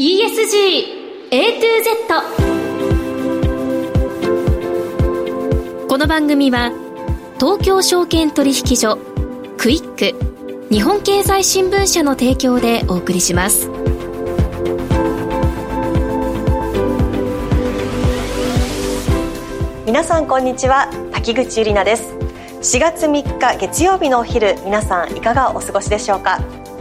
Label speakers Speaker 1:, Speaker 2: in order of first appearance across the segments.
Speaker 1: ESG A to Z この番組は東京証券取引所クイック日本経済新聞社の提供でお送りします。
Speaker 2: 皆さんこんにちは。滝口ゆりなです。4月3日月曜日のお昼皆さんいかがお過ごしでしょうか？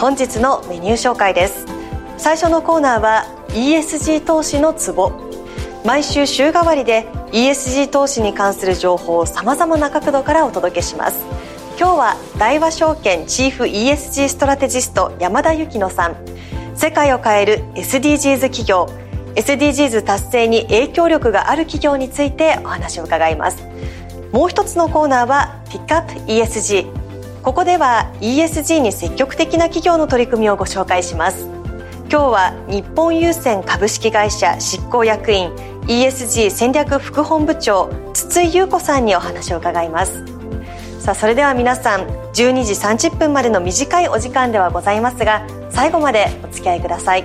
Speaker 2: 本日のメニュー紹介です。最初のコーナーは ESG 投資のツボ。毎週週替わりで ESG 投資に関する情報をさまざまな角度からお届けします。今日は大和証券チーフ ESG ストラテジスト山田幸乃さん。世界を変える SDGs 企業。SDGs 達成に影響力がある企業についてお話を伺います。もう一つのコーナーはピックアップ ESG ここでは ESG に積極的な企業の取り組みをご紹介します。今日は日本郵船株式会社執行役員 ESG 戦略副本部長筒井優子さんにお話を伺います。さあそれでは皆さん12時30分までの短いお時間ではございますが最後までお付き合いください。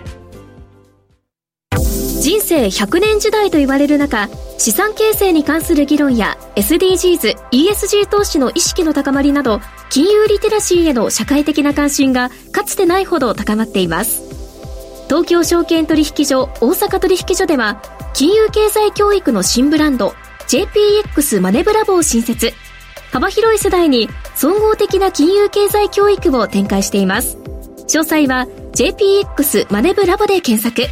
Speaker 1: 人生100年時代と言われる中資産形成に関する議論や SDGs、ESG 投資の意識の高まりなど金融リテラシーへの社会的な関心がかつてないほど高まっています。東京証券取引所大阪取引所では金融経済教育の新ブランド JPX マネブラボを新設。幅広い世代に総合的な金融経済教育を展開しています。詳細は JPX マネブラボで検索。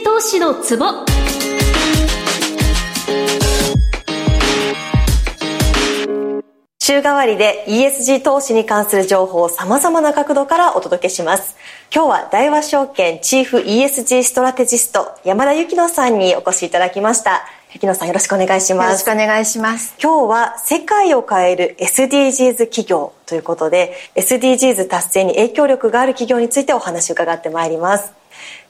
Speaker 1: 投資のツボ
Speaker 2: 週替わりで ESG 投資に関する情報を様々な角度からお届けします。今日は大和証券チーフ ESG ストラテジスト山田幸乃さんにお越しいただきました。幸乃さんよろしくお願いします。よ
Speaker 3: ろしくお願いします。
Speaker 2: 今日は世界を変える SDGs 企業ということで SDGs 達成に影響力がある企業についてお話を伺ってまいります。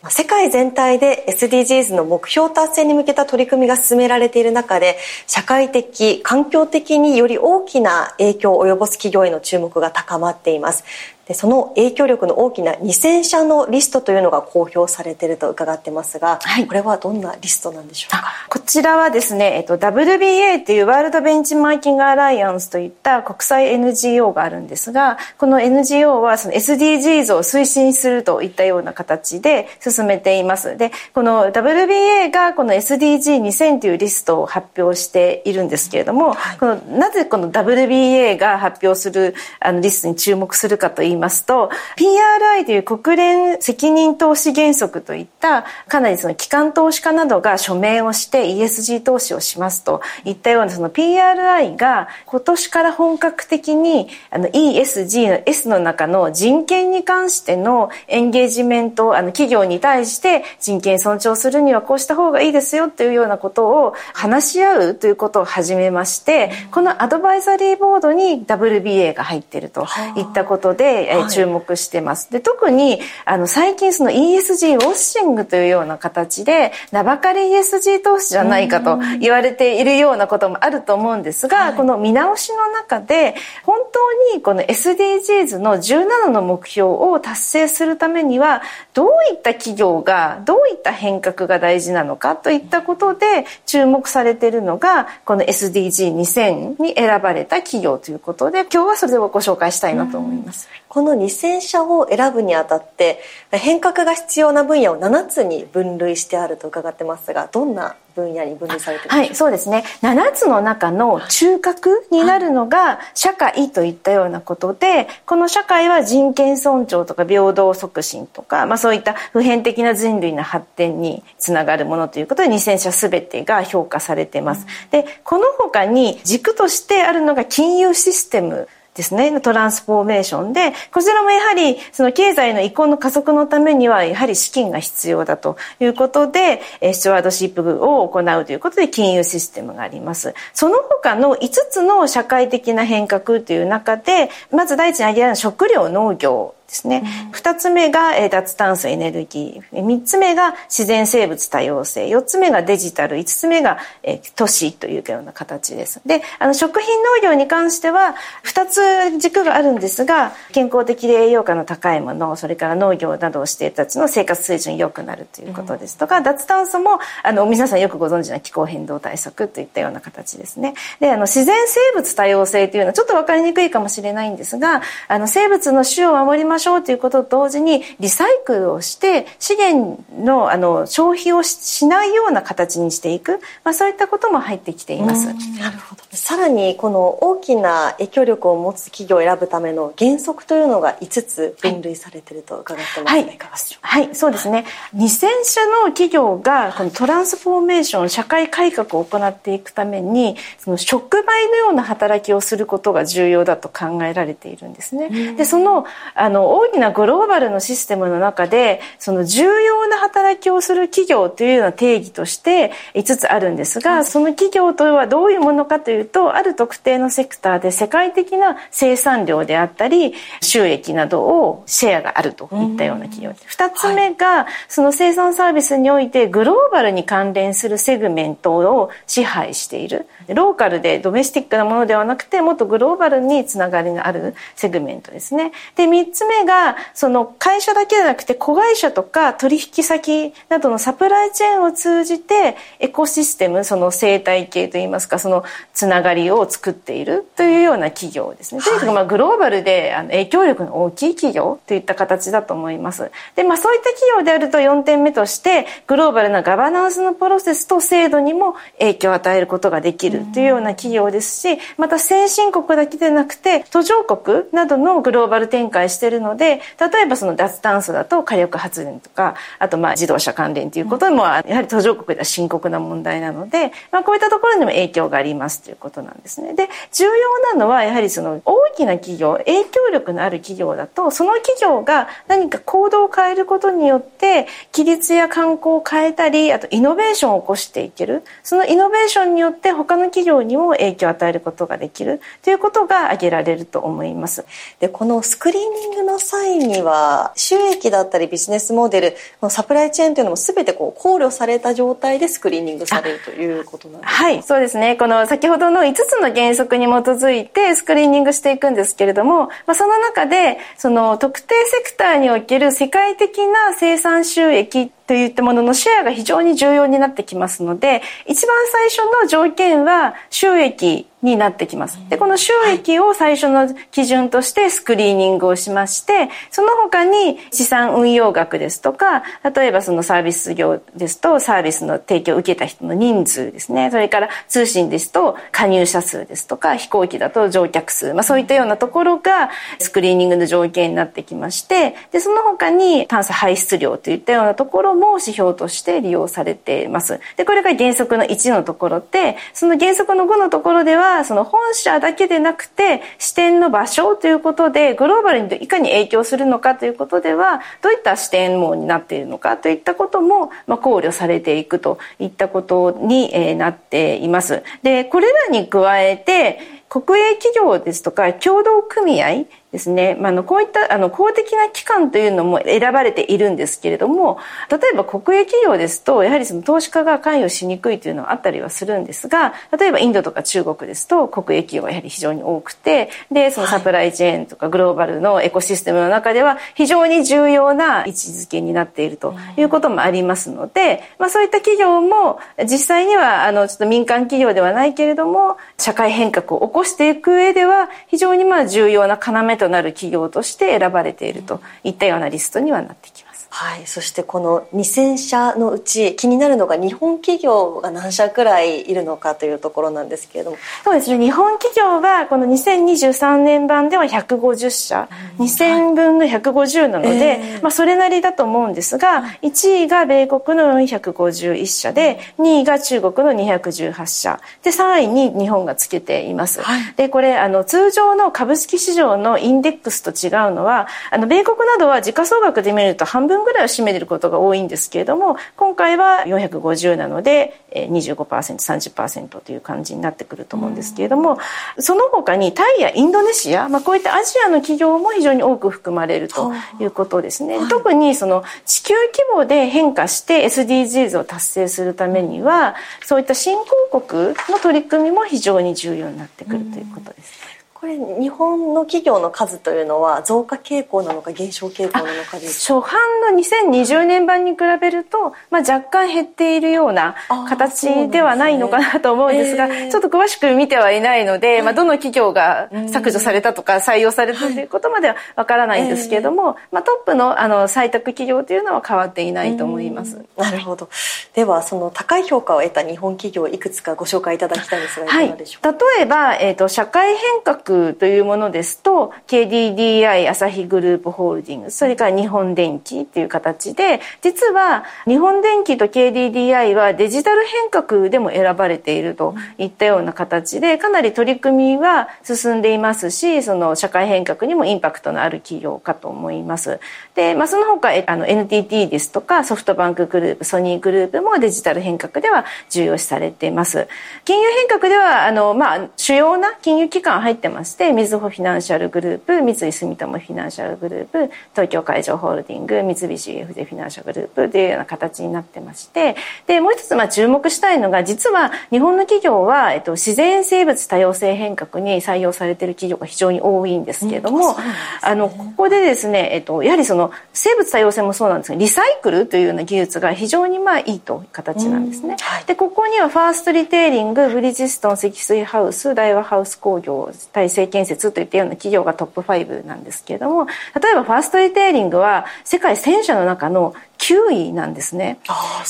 Speaker 2: 世界全体で SDGs の目標達成に向けた取り組みが進められている中で社会的環境的により大きな影響を及ぼす企業への注目が高まっています。でその影響力の大きな2000社のリストというのが公表されていると伺ってますが、はい、これはどんなリストなんでしょうか？
Speaker 3: こちらはですね、えっと、WBA というワールドベンチマーキングアライアンスといった国際 NGO があるんですがこの NGO はその SDGs を推進するといったような形で進めています。でこの WBA がこの SDG2000 というリストを発表しているんですけれども、はい、このなぜこの WBA が発表するあのリストに注目するかといいますと PRI という国連責任投資原則といったかなりその機関投資家などが署名をして ESG 投資をしますといったようなその PRI が今年から本格的にあの ESG の S の中の人権に関してのエンゲージメントあの企業に対して人権尊重するにはこうした方がいいですよというようなことを話し合うということを始めましてこのアドバイザリーボードに WBA が入っているといったことで、え注目してます。で特にあの最近その ESG ウォッシングというような形で名ばかり ESG 投資じゃないかと言われているようなこともあると思うんですが、はい、この見直しの中で本当にこの SDGs の17の目標を達成するためにはどういった企企業がどういった変革が大事なのかといったことで注目されているのがこの SDG2000 に選ばれた企業ということで今日はそれをご紹介したいなと思います。
Speaker 2: この2000社を選ぶにあたって変革が必要な分野を7つに分類してあると伺ってますがどんな分野に分類されてる
Speaker 3: はい、そうですね。7つの中の中核になるのが社会といったようなことで、この社会は人権尊重とか平等促進とか、まあそういった普遍的な人類の発展につながるものということで2000社すべてが評価されています。で、この他に軸としてあるのが金融システムですね、トランスフォーメーションで、こちらもやはりその経済の移行の加速のためにはやはり資金が必要だということで、スチュワードシップを行うということで金融システムがあります。その他の5つの社会的な変革という中で、まず第一に挙げられる食料農業ですね。二、つ目が、えー、脱炭素エネルギー。三つ目が自然生物多様性。四つ目がデジタル。五つ目が、えー、都市というような形です。で、あの、食品農業に関しては、二つ軸があるんですが、健康的で栄養価の高いもの、それから農業などをしている人たちの生活水準良くなるということですとか、うん、脱炭素も、あの、皆さんよくご存知の気候変動対策といったような形ですね。で、あの、自然生物多様性というのはちょっとわかりにくいかもしれないんですが、あの、生物の種を守りましょうということと同時にリサイクルをして資源のあの消費をしないような形にしていく、まあ、そういったことも入ってきています。
Speaker 2: なるほどさらにこの大きな影響力を持つ企業を選ぶための原則というのが5つ分類されていると伺ってますが、はい、いかがでしょう
Speaker 3: か、はい、そうですね。2000社の企業がこのトランスフォーメーション社会改革を行っていくためにその触媒のような働きをすることが重要だと考えられているんですね。でそのあの大きなグローバルのシステムの中でその重要な働きをする企業というような定義として5つあるんですがその企業とはどういうものかというとある特定のセクターで世界的な生産量であったり収益などをシェアがあるといったような企業2つ目がその生産サービスにおいてグローバルに関連するセグメントを支配している。ローカルでドメスティックなものではなくてもっとグローバルにつながりのあるセグメントですね。で3つ目がその会社だけじゃなくて子会社とか取引先などのサプライチェーンを通じてエコシステムその生態系といいますかそのつながりを作っているというような企業ですね。とにかくまあグローバルであの影響力の大きい企業といった形だと思います。で、まあそういった企業であると4点目としてグローバルなガバナンスのプロセスと制度にも影響を与えることができるというような企業ですし、また先進国だけでなくて途上国などのグローバル展開しているので、例えばその脱炭素だと火力発電とか、あとまあ自動車関連ということも、やはり途上国では深刻な問題なので、まあこういったところにも影響がありますということなんですね。で、重要なのはやはりその大きな企業、影響力のある企業だと、その企業が何か行動を変えることによって、規律や観光を変えたり、あとイノベーションを起こしていける。そのイノベーションによって他の企業にも影響を与えることができるということが挙げられると思います。
Speaker 2: で、このスクリーニングの際には、収益だったりビジネスモデル、このサプライチェーンというのも全てこう考慮された状態でスクリーニングされるということなんですか？
Speaker 3: はい、そうですね。この先ほどの5つの原則に基づいてスクリーニングしていくんですけれども、まあ、その中で、その特定セクターにおける世界的な生産収益っといったもののシェアが非常に重要になってきますので、一番最初の条件は収益になってきます。で、この収益を最初の基準としてスクリーニングをしまして、その他に資産運用額ですとか、例えばそのサービス業ですと、サービスの提供を受けた人の人数ですね。それから通信ですと、加入者数ですとか、飛行機だと乗客数。まあそういったようなところがスクリーニングの条件になってきまして、で、その他に炭素排出量といったようなところもも指標として利用されています。で、これが原則の1のところで、その原則の5のところでは、その本社だけでなくて支店の場所ということでグローバルにいかに影響するのかということではどういった視点網になっているのかといったことも、ま、考慮されていくといったことに、え、なっています。でこれらに加えて国営企業ですとか共同組合ですね、まあ、のこういったあの公的な機関というのも選ばれているんですけれども例えば国営企業ですとやはりその投資家が関与しにくいというのはあったりはするんですが例えばインドとか中国ですと国営企業がやはり非常に多くてでそのサプライチェーンとかグローバルのエコシステムの中では非常に重要な位置づけになっているとい。うこともありますので、まあ、そういった企業も実際にはあのちょっと民間企業ではないけれども社会変革を起こしていく上では非常にまあ重要な要ととなる企業として選ばれているといったようなリストにはなってきます。
Speaker 2: はい、そしてこの2000社のうち気になるのが日本企業が何社くらいいるのかというところなんですけれども。
Speaker 3: そうですね。日本企業はこの2023年版では150社、うん、2000分の150なので、えー、まあ、それなりだと思うんですが1位が米国の451社で2位が中国の218社。で3位に日本がつけています、はい、でこれあの通常の株式市場のインデックスと違うのはあの米国などは時価総額で見ると半分ぐらいを占めてることが多いんですけれども今回は450なので 25%30% という感じになってくると思うんですけれども、その他にタイやインドネシア、まあ、こういったアジアの企業も非常に多く含まれるということですね。特にその地球規模で変化して SDGs を達成するためにはそういった新興国の取り組みも非常に重要になってくるということです。
Speaker 2: これ日本の企業の数というのは増加傾向なのか減少傾向なのか
Speaker 3: 初版の2020年版に比べると、まあ、若干減っているような形ではないのかなと思うんですが、ねえー、ちょっと詳しく見てはいないので、はい、まあ、どの企業が削除されたとか採用されたということまではわからないんですけれども、はい、まあ、トップのあの採択企業というのは変わっていないと思います。
Speaker 2: なるほど。ではその高い評価を得た日本企業いくつかご紹介いただきたいんですがいかがでしょうか、
Speaker 3: はい、例えば、えーと、社会変革というものですと KDDI 朝日グループホールディングスそれから日本電機っていう形で実は日本電機と KDDI はデジタル変革でも選ばれているといったような形でかなり取り組みは進んでいますしその社会変革にもインパクトのある企業かと思います。で、まあ、その他あの NTT ですとかソフトバンクグループソニーグループもデジタル変革では重要視されています。金融変革ではあの、まあ、主要な金融機関入ってましてみずほフィナンシャルグループ三井住友フィナンシャルグループ東京海上ホールディング三菱 UFJ フィナンシャルグループというような形になってましてでもう一つまあ注目したいのが実は日本の企業は、えっと、自然生物多様性変革に採用されている企業が非常に多いんですけれども、うんね、あのここでですね、えっと、やはりその生物多様性もそうなんですがリサイクルというような技術が非常にまあいいという形なんですね。はい、でここにはファーストリテイリングブリヂストン積水ハウス大和ハウス工業大成建設といったような企業がトップ5なんですけれども例えばファーストリテイリングは世界1000社の中の9位なんですね。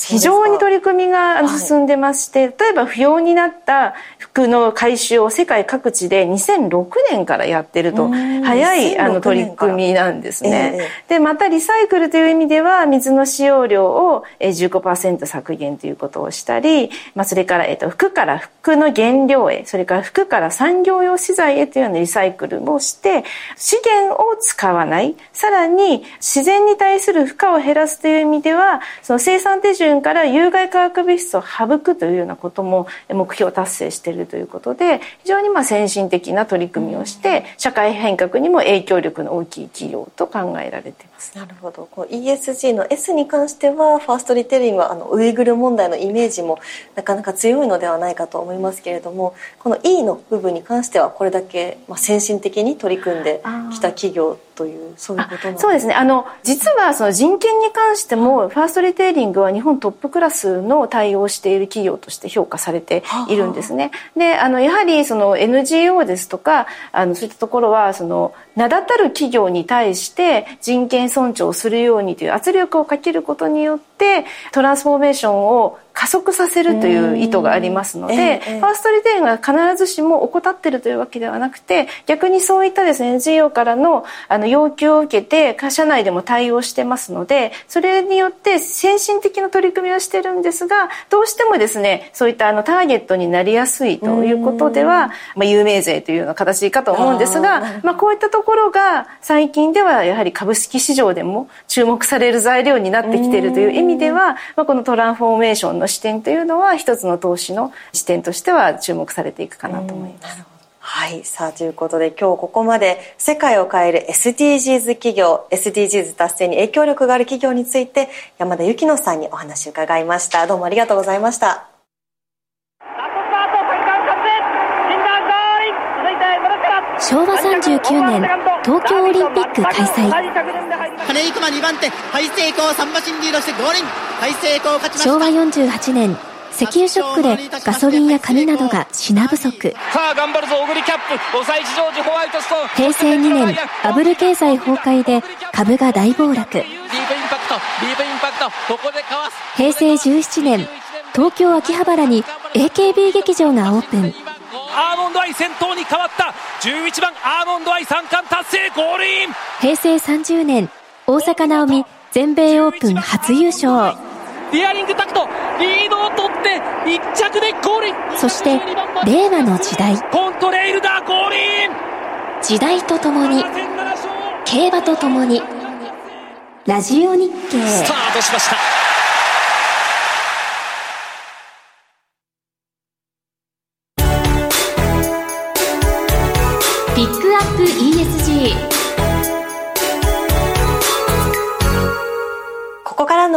Speaker 3: 非常に取り組みが進んでまして、はい、例えば不要になった服の回収を世界各地で2006年からやってると早いあの取り組みなんですね、えー、でまたリサイクルという意味では水の使用量を15%削減ということをしたり、まあ、それから、えっと、服から服の原料へそれから服から産業用資材へというようなリサイクルもして資源を使わない。さらに自然に対する負荷を減らすという意味ではその生産手順から有害化学物質を省くというようなことも目標達成しているということで非常にまあ先進的な取り組みをして社会変革にも影響力の大きい企業と考えられています。
Speaker 2: なるほど。こう ESG の S に関してはファーストリテイリングはあのウイグル問題のイメージもなかなか強いのではないかと思いますけれどもこの E の部分に関してはこれだけ、まあ、先進的に取り組んできた企業というそういうこと
Speaker 3: そうですね。あの実はその人権に関してもファーストリテイリングは日本トップクラスの対応している企業として評価されているんですね。であのやはりその NGO ですとかあのそういったところはその名だたる企業に対して人権尊重するようにという圧力をかけることによってトランスフォーメーションを加速させるという意図がありますので、ええ、ファーストリテイリングが必ずしも怠ってるというわけではなくて逆にそういったですね NGO からのあの要求を受けて会社内でも対応してますのでそれによって先進的な取り組みをしてるんですがどうしてもですねそういったあのターゲットになりやすいということでは、まあ、有名税というような形かと思うんですがまあ、こういったところが最近ではやはり株式市場でも注目される材料になってきているという意味では、まあ、このトランスフォーメーションの視点というのは一つの投資の視点としては注目されていくかなと思います。
Speaker 2: はい。さあ、ということで今日ここまで世界を変える SDGs 企業、SDGs 達成に影響力がある企業について山田幸乃さんにお話を伺いました。どうもありがとうございました。
Speaker 1: 昭和39年東京オリンピック開催
Speaker 4: 金井熊2番手大成功3馬身リードして合輪
Speaker 1: 昭和48年石油ショックでガソリンや紙などが品不足。平成2年バブル経済崩壊で株が大暴落。平成17年東京秋葉原に AKB 劇場がオープン。
Speaker 5: アーモンドアイ先頭に変わった。11番アーモンドアイ三冠達成ゴールイン。
Speaker 1: 平成30年大坂なおみ全米オープン初優勝
Speaker 5: デアリングタクト。リードを取って1着でゴールイン
Speaker 1: そして令和の時代。
Speaker 5: コントレイルだゴールイン
Speaker 1: 時代とともに競馬とともにラジオ日経。
Speaker 5: スタートしました。
Speaker 1: ピックアップ ESG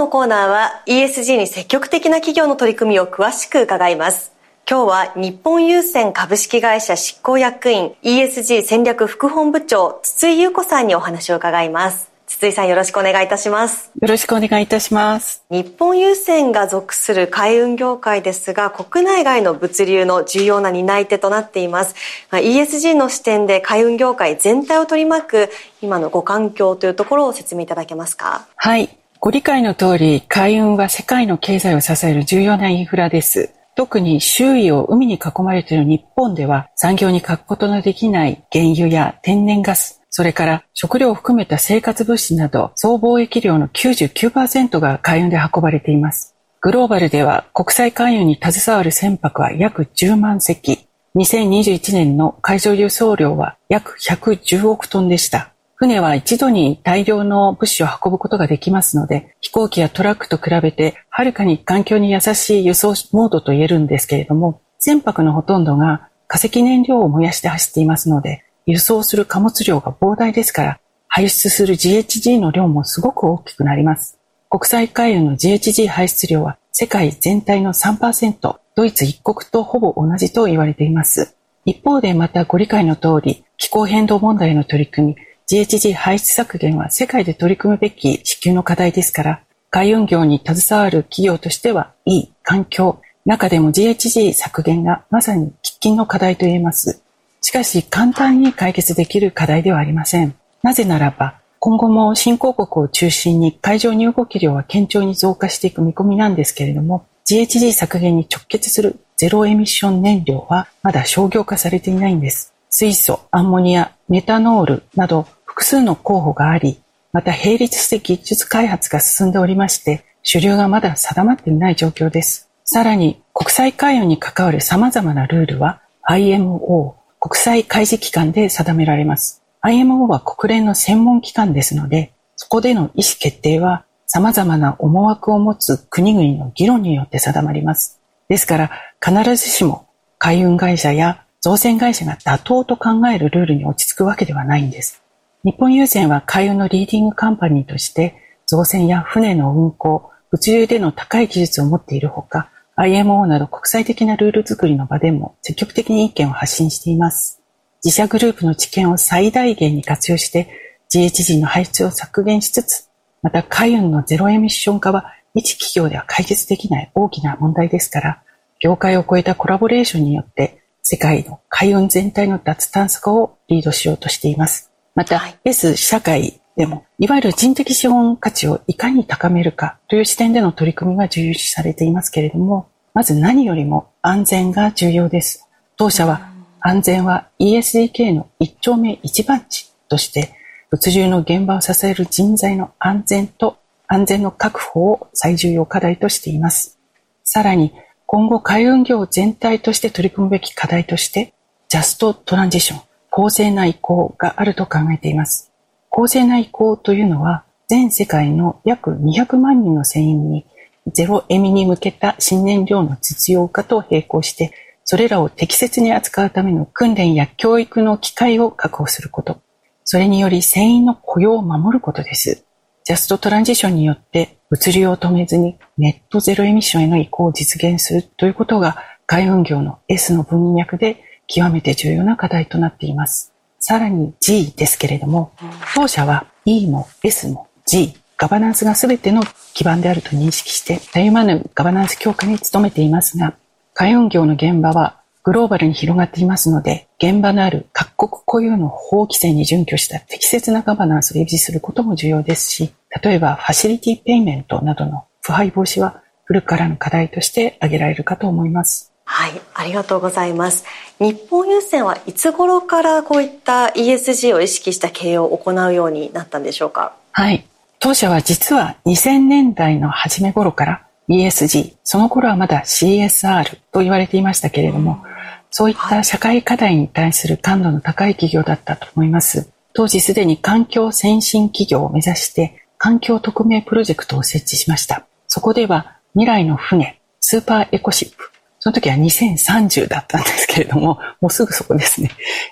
Speaker 2: のコーナーは ESG に積極的な企業の取り組みを詳しく伺います。今日は日本郵船株式会社執行役員 ESG 戦略副本部長筒井優子さんにお話を伺います。筒井さんよろしくお願いいたします。
Speaker 6: よろしくお願いいたします。
Speaker 2: 日本郵船が属する海運業界ですが、国内外の物流の重要な担い手となっています。まあ、ESG の視点で海運業界全体を取り巻く今のご環境というところを説明いただけますか？
Speaker 6: はい。ご理解の通り、海運は世界の経済を支える重要なインフラです。特に周囲を海に囲まれている日本では産業に欠くことのできない原油や天然ガス、それから食料を含めた生活物資など総貿易量の99%が海運で運ばれています。グローバルでは国際海運に携わる船舶は約10万隻。2021年の海上輸送量は約110億トンでした。船は一度に大量の物資を運ぶことができますので、飛行機やトラックと比べてはるかに環境に優しい輸送モードと言えるんですけれども、船舶のほとんどが化石燃料を燃やして走っていますので、輸送する貨物量が膨大ですから、排出する GHG の量もすごく大きくなります。国際海運の GHG 排出量は世界全体の3%、ドイツ一国とほぼ同じと言われています。一方でまたご理解の通り、気候変動問題の取り組み、GHG 排出削減は世界で取り組むべき地球の課題ですから、海運業に携わる企業としては、いい環境、中でも GHG 削減がまさに喫緊の課題と言えます。しかし、簡単に解決できる課題ではありません。なぜならば、今後も新興国を中心に海上入国量は堅調に増加していく見込みなんですけれども、GHG 削減に直結するゼロエミッション燃料はまだ商業化されていないんです。水素、アンモニア、メタノールなど複数の候補があり、また並列して技術開発が進んでおりまして、主流がまだ定まっていない状況です。さらに、国際海運に関わる様々なルールは IMO、国際海事機関で定められます。IMO は国連の専門機関ですので、そこでの意思決定は様々な思惑を持つ国々の議論によって定まります。ですから、必ずしも海運会社や造船会社が妥当と考えるルールに落ち着くわけではないんです。日本郵船は海運のリーディングカンパニーとして、造船や船の運航、物流での高い技術を持っているほか、IMO など国際的なルール作りの場でも積極的に意見を発信しています。自社グループの知見を最大限に活用して、GHG の排出を削減しつつ、また海運のゼロエミッション化は一企業では解決できない大きな問題ですから、業界を超えたコラボレーションによって世界の海運全体の脱炭素化をリードしようとしています。また、はい、S 社会でも、いわゆる人的資本価値をいかに高めるかという視点での取り組みが重要視されていますけれども、まず何よりも安全が重要です。当社は安全は ESDK の一丁目一番地として、物流の現場を支える人材の安全と安全の確保を最重要課題としています。さらに、今後海運業全体として取り組むべき課題として、ジャストトランジション、公正な移行があると考えています。公正な移行というのは、全世界の約200万人の船員にゼロエミに向けた新燃料の実用化と並行してそれらを適切に扱うための訓練や教育の機会を確保すること。それにより船員の雇用を守ることです。ジャストトランジションによって物流を止めずにネットゼロエミッションへの移行を実現するということが海運業の S の文脈で極めて重要な課題となっています。さらに G ですけれども、当社は E も S も G、ガバナンスが全ての基盤であると認識して、たゆまぬガバナンス強化に努めていますが、海運業の現場はグローバルに広がっていますので、現場のある各国固有の法規制に準拠した適切なガバナンスを維持することも重要ですし、例えばファシリティペイメントなどの腐敗防止は古くからの課題として挙げられるかと思います。
Speaker 2: はい、ありがとうございます。日本郵船はいつ頃からこういった ESG を意識した経営を行うようになったんでしょうか？
Speaker 6: はい。当社は実は2000年代の初め頃から ESG、その頃はまだ CSR と言われていましたけれども、そういった社会課題に対する感度の高い企業だったと思います。当時すでに環境先進企業を目指して環境特命プロジェクトを設置しました。そこでは未来の船、スーパーエコシップ、その時は2030だったんですけれども、もうすぐそこですね、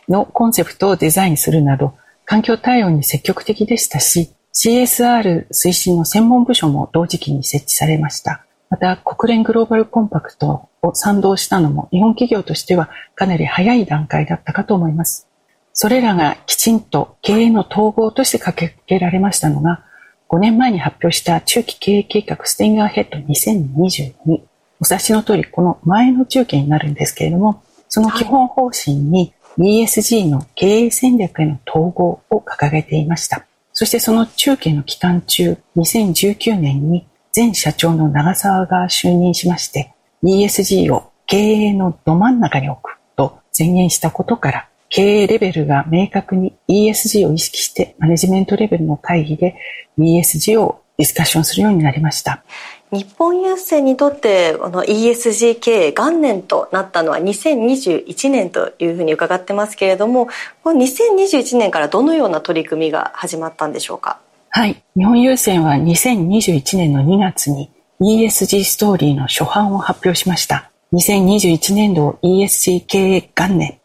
Speaker 6: のコンセプトをデザインするなど、環境対応に積極的でしたし、CSR 推進の専門部署も同時期に設置されました。また、国連グローバルコンパクトを賛同したのも日本企業としてはかなり早い段階だったかと思います。それらがきちんと経営の統合としてかけられましたのが、5年前に発表した中期経営計画ステインガーヘッド2022お察しの通り、この前の中継になるんですけれども、その基本方針に ESG の経営戦略への統合を掲げていました。そしてその中継の期間中、2019年に前社長の長澤が就任しまして、ESG を経営のど真ん中に置くと宣言したことから、経営レベルが明確に ESG を意識してマネジメントレベルの会議で ESG をディスカッションするようになりました。
Speaker 2: 日本郵船にとってこの ESG 経営元年となったのは2021年というふうに伺ってますけれどもこの2021年からどのような取り組みが始まったんでしょうか？
Speaker 6: はい。日本郵船は2021年の2月に ESG ストーリーの初版を発表しました。2021年度を ESG 経営元年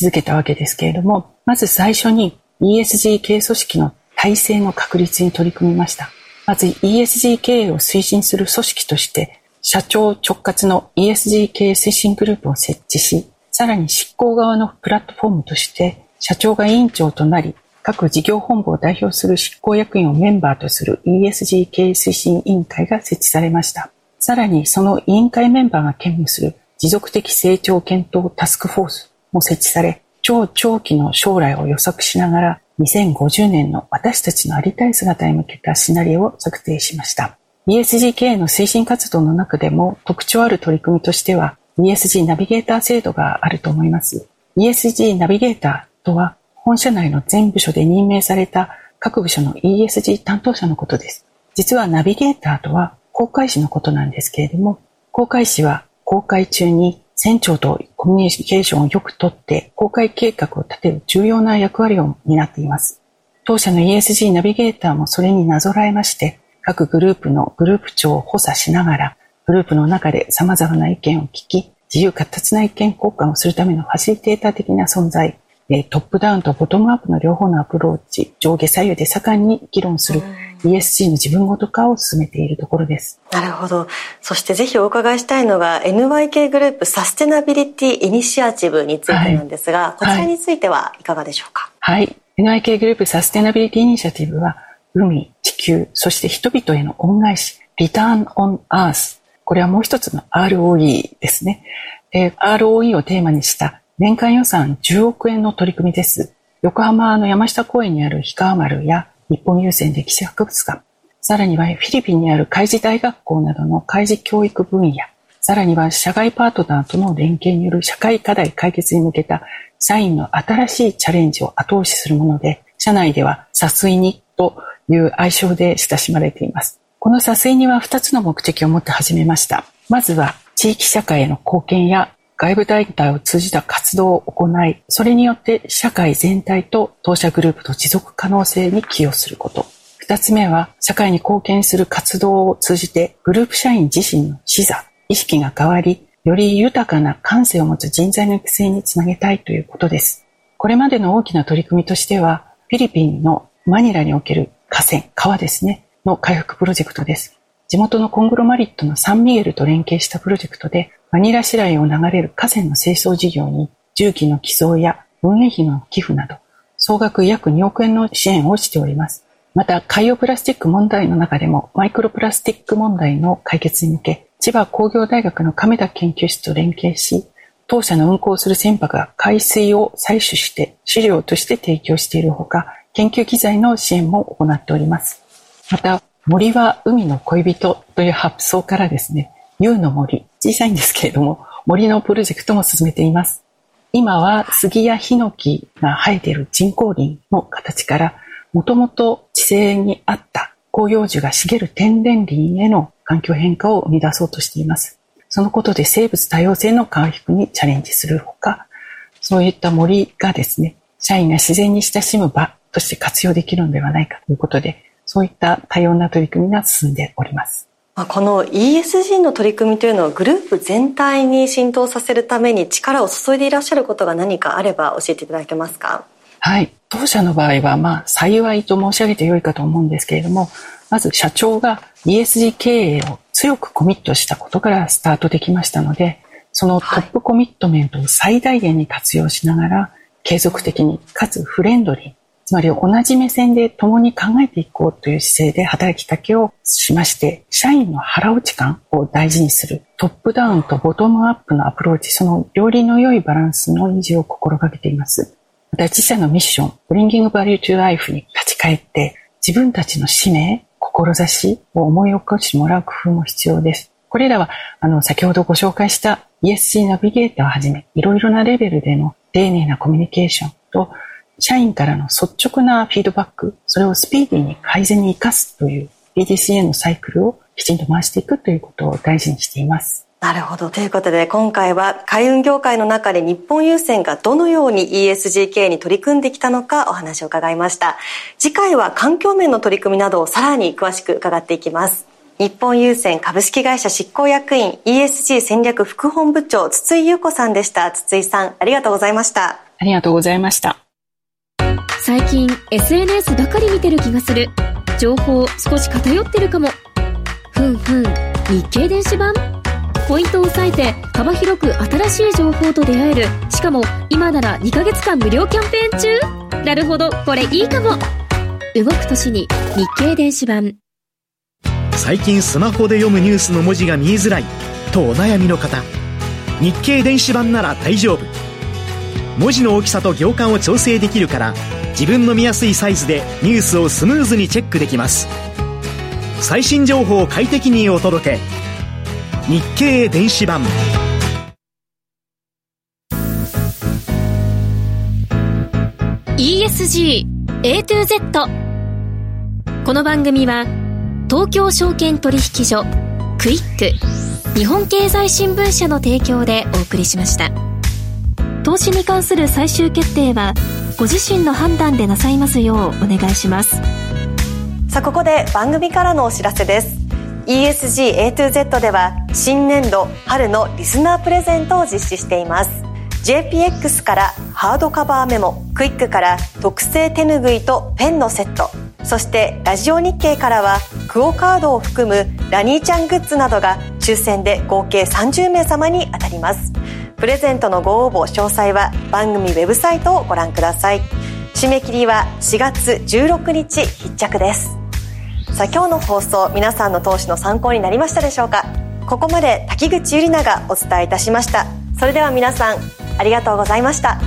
Speaker 6: と位置づけたわけですけれどもまず最初に ESG 経営組織の体制の確立に取り組みましたまず ESG 経営を推進する組織として、社長直轄の ESG 経営推進グループを設置し、さらに執行側のプラットフォームとして、社長が委員長となり、各事業本部を代表する執行役員をメンバーとする ESG 経営推進委員会が設置されました。さらにその委員会メンバーが兼務する持続的成長検討タスクフォースも設置され、超長期の将来を予測しながら2050年の私たちのありたい姿へ向けたシナリオを策定しました。ESG 経営の推進活動の中でも特徴ある取り組みとしては ESG ナビゲーター制度があると思います。ESG ナビゲーターとは本社内の全部署で任命された各部署の ESG 担当者のことです。実はナビゲーターとは公開士のことなんですけれども、公開士は公開中に船長とコミュニケーションをよくとって公開計画を立てる重要な役割を担っています。当社の ESG ナビゲーターもそれになぞらえまして、各グループのグループ長を補佐しながら、グループの中で様々な意見を聞き、自由活発な意見交換をするためのファシリテーター的な存在、トップダウンとボトムアップの両方のアプローチ、上下左右で盛んに議論する、ESG の自分ごと化を進めているところです。
Speaker 2: なるほど。そしてぜひお伺いしたいのが NYK グループサステナビリティイニシアチブについてなんですが、はい、こちらについてはいかがでしょうか？
Speaker 6: はい。NYK グループサステナビリティイニシアティブは海、地球、そして人々への恩返し、リターンオンアース。これはもう一つの ROE ですね。ROE をテーマにした年間予算10億円の取り組みです。横浜の山下公園にある氷川丸や日本郵船歴史博物館、さらにはフィリピンにある海事大学校などの海事教育分野、さらには社外パートナーとの連携による社会課題解決に向けた社員の新しいチャレンジを後押しするもので、社内ではサスイニという愛称で親しまれています。このサスイニは2つの目的を持って始めました。まずは地域社会への貢献や外部団体を通じた活動を行い、それによって社会全体と当社グループと持続可能性に寄与すること。二つ目は、社会に貢献する活動を通じて、グループ社員自身の視座、意識が変わり、より豊かな感性を持つ人材の育成につなげたいということです。これまでの大きな取り組みとしては、フィリピンのマニラにおける河川、川ですね、の回復プロジェクトです。地元のコングロマリットのサンミゲルと連携したプロジェクトで、マニラ市内を流れる河川の清掃事業に重機の寄贈や運営費の寄付など、総額約2億円の支援をしております。また、海洋プラスチック問題の中でも、マイクロプラスチック問題の解決に向け、千葉工業大学の亀田研究室と連携し、当社の運航する船舶が海水を採取して資料として提供しているほか、研究機材の支援も行っております。また、森は海の恋人という発想からですね、U の森、小さいんですけれども、森のプロジェクトも進めています。今は杉やヒノキが生えている人工林の形から、もともと地勢にあった広葉樹が茂る天然林への環境変化を生み出そうとしています。そのことで生物多様性の回復にチャレンジするほか、そういった森がですね、社員が自然に親しむ場として活用できるのではないかということで、そういった多様な取り組みが進んでおります。
Speaker 2: この ESG の取り組みというのはグループ全体に浸透させるために力を注いでいらっしゃることが何かあれば教えていただけますか？
Speaker 6: はい。当社の場合は、まあ、幸いと申し上げてよいかと思うんですけれども、まず社長が ESG 経営を強くコミットしたことからスタートできましたので、そのトップコミットメントを最大限に活用しながら、継続的にかつフレンドリー、つまり同じ目線で共に考えていこうという姿勢で働きかけをしまして、社員の腹落ち感を大事にするトップダウンとボトムアップのアプローチ、その両輪の良いバランスの維持を心がけています。また自社のミッション、Bringing Value to Life に立ち返って、自分たちの使命、志を思い起こしてもらう工夫も必要です。これらは、あの、先ほどご紹介した ESG ナビゲーターをはじめ、いろいろなレベルでの丁寧なコミュニケーションと、社員からの率直なフィードバック、それをスピーディーに改善に生かすという PDCA のサイクルをきちんと回していくということを大事にしています。
Speaker 2: なるほど。ということで、今回は海運業界の中で日本郵船がどのように ESG 経営に取り組んできたのかお話を伺いました。次回は環境面の取り組みなどをさらに詳しく伺っていきます。日本郵船株式会社執行役員 ESG 戦略副本部長筒井優子さんでした。筒井さん、ありがとうございました。
Speaker 6: ありがとうございました。
Speaker 1: 最近 SNS ばかり見てる気がする。情報少し偏ってるかも。ふんふん日経電子版？ポイントを押さえて幅広く新しい情報と出会える。しかも今なら2ヶ月間無料キャンペーン中？なるほどこれいいかも。動く年に日経電子版。
Speaker 7: 最近スマホで読むニュースの文字が見えづらい。とお悩みの方。日経電子版なら大丈夫。文字の大きさと行間を調整できるから自分の見やすいサイズでニュースをスムーズにチェックできます。最新情報を快適にお届け。日経電子版「
Speaker 1: ESG A to Z」この番組は東京証券取引所クイック日本経済新聞社の提供でお送りしました。投資に関する最終決定はご自身の判断でなさいますようお願いします。
Speaker 2: さあここで番組からのお知らせです。ESG A to Z では新年度春のリスナープレゼントを実施しています。JPX からハードカバーメモクイックから特製手ぬぐいとペンのセット。そしてラジオ日経からはクオカードを含むラニーちゃんグッズなどが抽選で合計30名様に当たります。プレゼントのご応募詳細は番組ウェブサイトをご覧ください。締め切りは4月16日必着です。さあ今日の放送皆さんの投資の参考になりましたでしょうか？ここまで滝口ゆりながお伝えいたしました。それでは皆さんありがとうございました。